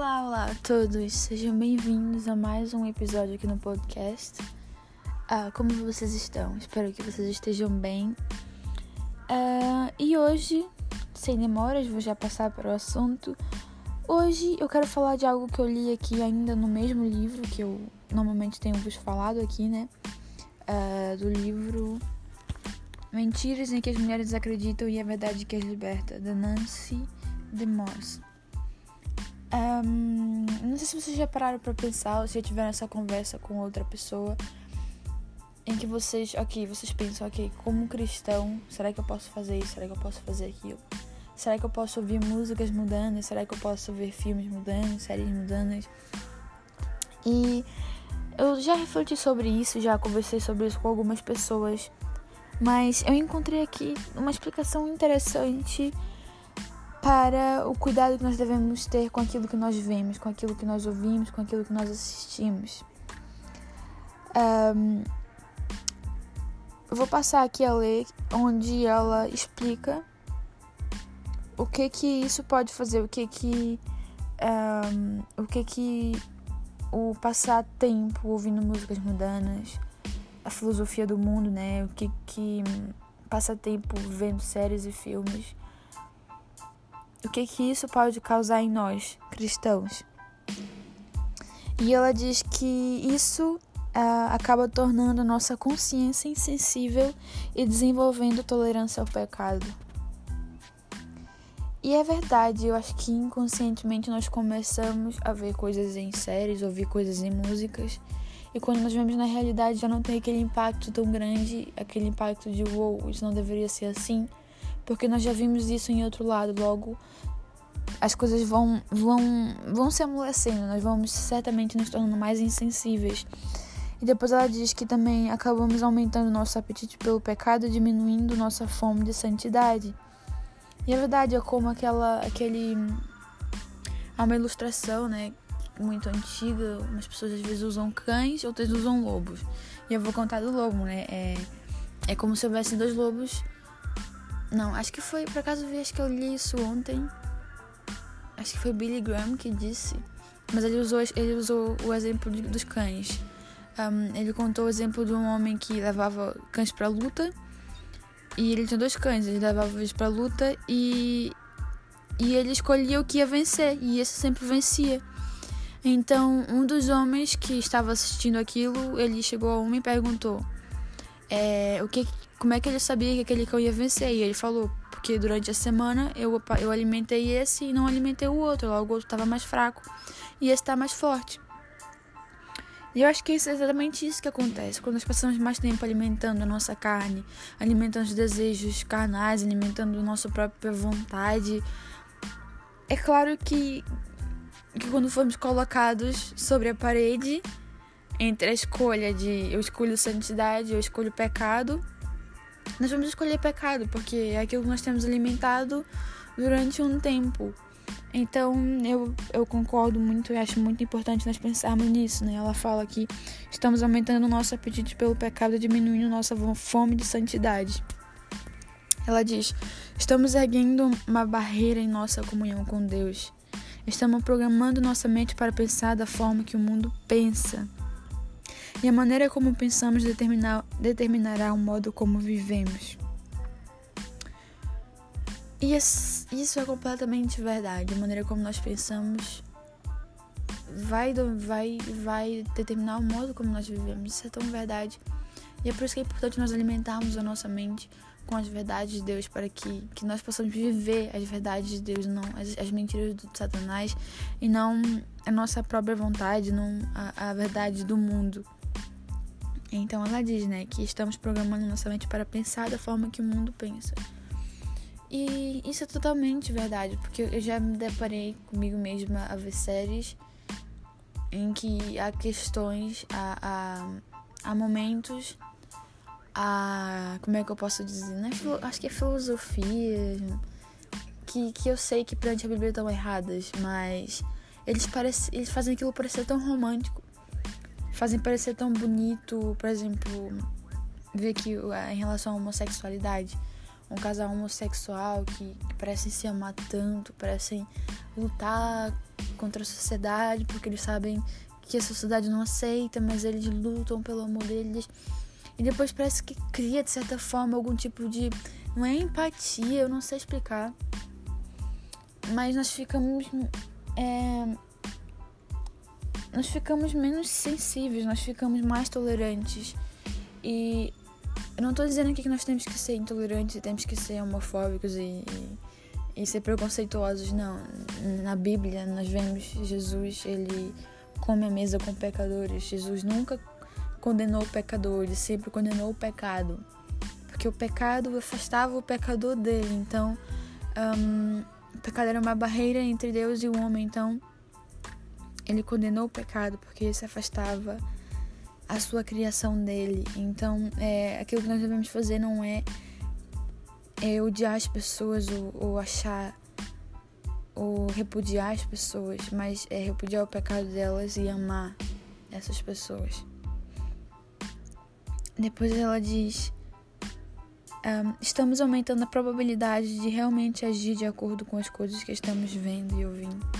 Olá, olá a todos, sejam bem-vindos a mais um episódio aqui no podcast. Ah, como vocês estão? Espero que vocês estejam bem. Ah, e hoje, sem demoras, vou já passar para o assunto. Hoje eu quero falar de algo que eu li aqui ainda no mesmo livro que eu normalmente tenho vos falado aqui, né? Ah, do livro Mentiras em que as mulheres acreditam e a verdade que as liberta, da Nancy DeMoss. Um, não sei se vocês já pararam para pensar ou se já tiveram essa conversa com outra pessoa em que vocês, ok, vocês pensam, ok, como cristão, será que eu posso fazer isso? Será que eu posso fazer aquilo? Será que eu posso ouvir músicas mudando? Será que eu posso ver filmes mudando, séries mudando? E eu já refleti sobre isso, já conversei sobre isso com algumas pessoas, mas eu encontrei aqui uma explicação interessante para o cuidado que nós devemos ter com aquilo que nós vemos, com aquilo que nós ouvimos, com aquilo que nós assistimos. Um, vou passar aqui a ler onde ela explica o que que isso pode fazer, o que que um, o que que o passar tempo ouvindo músicas mundanas, a filosofia do mundo, né? O que que passar tempo vendo séries e filmes o que que isso pode causar em nós, cristãos. E ela diz que isso uh, acaba tornando a nossa consciência insensível e desenvolvendo tolerância ao pecado. E é verdade, eu acho que inconscientemente nós começamos a ver coisas em séries, ouvir coisas em músicas, e quando nós vemos na realidade já não tem aquele impacto tão grande, aquele impacto de wow, isso não deveria ser assim porque nós já vimos isso em outro lado. Logo, as coisas vão, vão, vão se amolecendo, nós vamos certamente nos tornando mais insensíveis. E depois ela diz que também acabamos aumentando nosso apetite pelo pecado diminuindo nossa fome de santidade. E a verdade é como aquela, aquele. Há uma ilustração, né? Muito antiga. Umas pessoas às vezes usam cães, outras usam lobos. E eu vou contar do lobo, né? É, é como se houvesse dois lobos não, acho que foi, por acaso vi, acho que eu li isso ontem. Acho que foi Billy Graham que disse. Mas ele usou, ele usou o exemplo de, dos cães. Um, ele contou o exemplo de um homem que levava cães pra luta. E ele tinha dois cães, ele levava eles pra luta e. E ele escolhia o que ia vencer. E esse sempre vencia. Então, um dos homens que estava assistindo aquilo, ele chegou a um e perguntou: é, o que, como é que ele sabia que aquele cão ia vencer? E ele falou, porque durante a semana eu, eu alimentei esse e não alimentei o outro, logo o outro estava mais fraco e esse está mais forte. E eu acho que é exatamente isso que acontece. Quando nós passamos mais tempo alimentando a nossa carne, alimentando os desejos carnais, alimentando a nossa própria vontade, é claro que, que quando formos colocados sobre a parede, entre a escolha de eu escolho santidade, eu escolho pecado, nós vamos escolher pecado, porque é aquilo que nós temos alimentado durante um tempo. Então eu, eu concordo muito e acho muito importante nós pensarmos nisso, né? Ela fala que estamos aumentando o nosso apetite pelo pecado e diminuindo nossa fome de santidade. Ela diz: estamos erguendo uma barreira em nossa comunhão com Deus. Estamos programando nossa mente para pensar da forma que o mundo pensa. E a maneira como pensamos determinar, determinará o modo como vivemos. E isso é completamente verdade. A maneira como nós pensamos vai, vai, vai determinar o modo como nós vivemos. Isso é tão verdade. E é por isso que é importante nós alimentarmos a nossa mente com as verdades de Deus, para que, que nós possamos viver as verdades de Deus, não as, as mentiras do Satanás, e não a nossa própria vontade, não a, a verdade do mundo. Então ela diz, né, que estamos programando nossa mente para pensar da forma que o mundo pensa. E isso é totalmente verdade, porque eu já me deparei comigo mesma a ver séries em que há questões, há, há, há momentos, há. Como é que eu posso dizer? Né? Acho que é filosofia. Que, que eu sei que perante a Bíblia estão erradas, mas eles, eles fazem aquilo parecer tão romântico fazem parecer tão bonito, por exemplo, ver que em relação à homossexualidade, um casal homossexual que, que parecem se amar tanto, parecem lutar contra a sociedade porque eles sabem que a sociedade não aceita, mas eles lutam pelo amor deles. E depois parece que cria, de certa forma, algum tipo de. Não é empatia, eu não sei explicar. Mas nós ficamos. É, nós ficamos menos sensíveis, nós ficamos mais tolerantes. E eu não estou dizendo aqui que nós temos que ser intolerantes e temos que ser homofóbicos e, e, e, ser preconceituosos, não. Na Bíblia nós vemos Jesus, ele come a mesa com pecadores. Jesus nunca condenou o pecador, ele sempre condenou o pecado. Porque o pecado afastava o pecador dele. Então, um, o pecado era uma barreira entre Deus e o homem. Então, ele condenou o pecado porque se afastava a sua criação dele. Então, é, aquilo que nós devemos fazer não é, é odiar as pessoas ou, ou achar ou repudiar as pessoas, mas é repudiar o pecado delas e amar essas pessoas. Depois ela diz: um, estamos aumentando a probabilidade de realmente agir de acordo com as coisas que estamos vendo e ouvindo.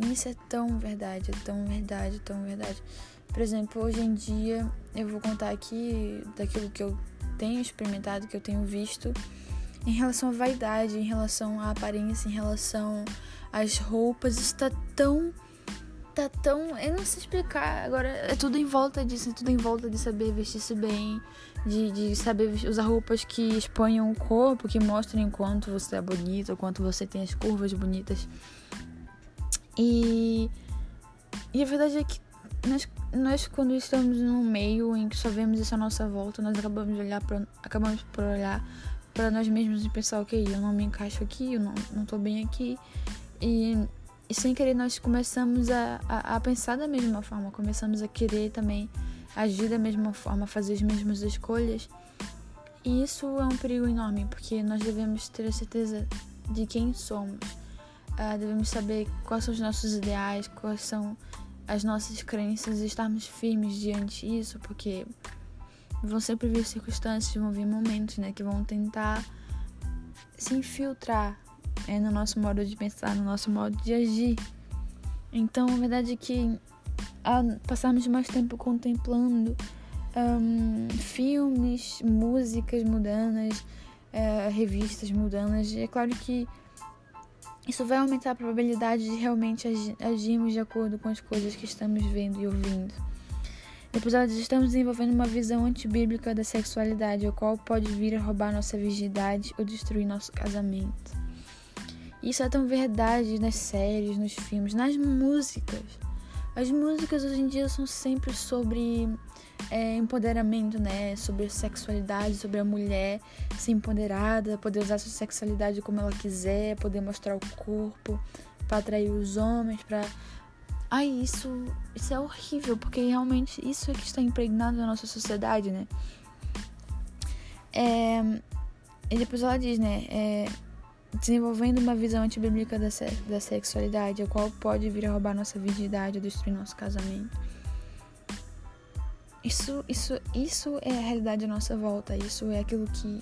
E isso é tão verdade, é tão verdade, tão verdade. Por exemplo, hoje em dia, eu vou contar aqui daquilo que eu tenho experimentado, que eu tenho visto, em relação à vaidade, em relação à aparência, em relação às roupas. Isso tá tão. tá tão. Eu não sei explicar. Agora é tudo em volta disso, é tudo em volta de saber vestir-se bem, de, de saber usar roupas que exponham o corpo, que mostrem quanto você é bonito, quanto você tem as curvas bonitas. E. E a verdade é que nós, nós quando estamos num meio em que só vemos isso à nossa volta, nós acabamos de olhar pra, acabamos por olhar para nós mesmos e pensar, ok, eu não me encaixo aqui, eu não, não tô bem aqui. E, e sem querer nós começamos a, a, a, pensar da mesma forma, começamos a querer também agir da mesma forma, fazer as mesmas escolhas. E isso é um perigo enorme, porque nós devemos ter a certeza de quem somos. Uh, devemos saber quais são os nossos ideais, quais são as nossas crenças e estarmos firmes diante disso, porque vão sempre vir circunstâncias, vão vir momentos, né, que vão tentar se infiltrar é, no nosso modo de pensar, no nosso modo de agir. Então, a verdade é que ao passarmos mais tempo contemplando um, filmes, músicas mudanas, uh, revistas mudanas, é claro que isso vai aumentar a probabilidade de realmente agirmos de acordo com as coisas que estamos vendo e ouvindo. Depois diz, estamos desenvolvendo uma visão antibíblica da sexualidade, a qual pode vir a roubar nossa virgindade ou destruir nosso casamento. Isso é tão verdade nas séries, nos filmes, nas músicas. As músicas hoje em dia são sempre sobre é, empoderamento, né? Sobre sexualidade, sobre a mulher ser empoderada, poder usar sua sexualidade como ela quiser, poder mostrar o corpo para atrair os homens, para Ai, isso, isso é horrível, porque realmente isso é que está impregnado na nossa sociedade, né? É, e depois ela diz, né? É, desenvolvendo uma visão antibíblica da, da sexualidade, a qual pode vir a roubar nossa virgindade ou destruir nosso casamento. Isso, isso, isso é a realidade à nossa volta. Isso é aquilo que,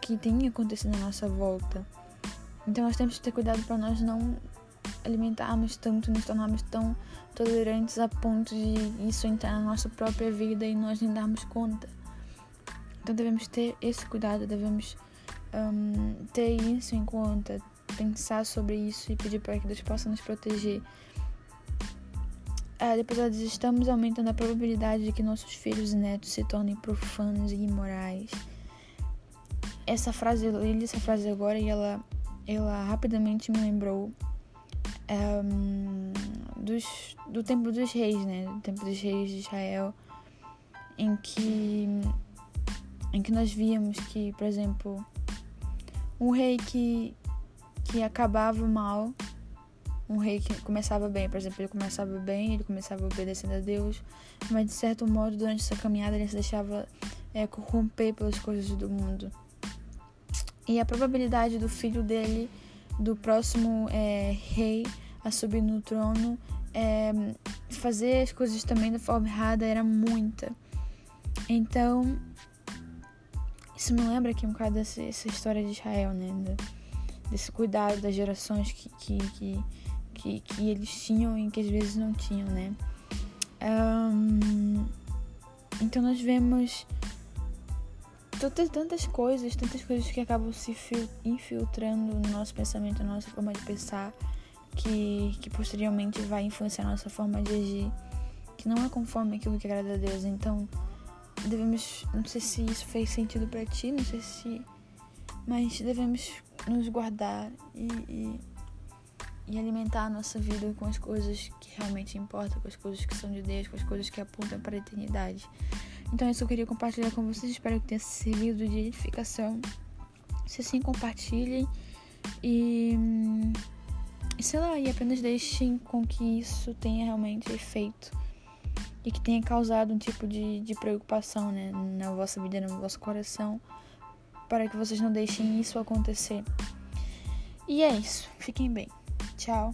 que tem acontecido à nossa volta. Então nós temos que ter cuidado para nós não alimentarmos tanto, nos tornarmos tão tolerantes a ponto de isso entrar na nossa própria vida e nós nem darmos conta. Então devemos ter esse cuidado, devemos um, ter isso em conta, pensar sobre isso e pedir para que Deus possa nos proteger é, depois diz: estamos aumentando a probabilidade de que nossos filhos e netos se tornem profanos e imorais. Essa frase, eu li essa frase agora e ela, ela rapidamente me lembrou um, dos, do tempo dos reis, né? Do tempo dos reis de Israel, em que, em que nós víamos que, por exemplo, um rei que, que acabava mal um rei que começava bem, por exemplo, ele começava bem, ele começava obedecendo a Deus, mas de certo modo, durante essa caminhada, ele se deixava é, corromper pelas coisas do mundo. E a probabilidade do filho dele, do próximo é, rei, a subir no trono, é, fazer as coisas também da forma errada era muita. Então, Isso me lembra aqui um bocado dessa, dessa história de Israel, né? desse cuidado das gerações que, que, que, que, que eles tinham e que às vezes não tinham, né? Um, então nós vemos tantas, tantas coisas, tantas coisas que acabam se infiltrando no nosso pensamento, na nossa forma de pensar, que, que posteriormente vai influenciar a nossa forma de agir, que não é conforme aquilo que agrada a Deus. Então devemos, não sei se isso fez sentido para ti, não sei se, mas devemos nos guardar e, e, e, alimentar a nossa vida com as coisas que realmente importam, com as coisas que são de Deus, com as coisas que apontam para a eternidade. Então, isso eu queria compartilhar com vocês. Espero que tenha servido de edificação. Se assim, compartilhem e, e sei lá, e apenas deixem com que isso tenha realmente efeito e que tenha causado um tipo de, de preocupação né, na vossa vida, no vosso coração para que vocês não deixem isso acontecer. E é isso. Fiquem bem. Tchau.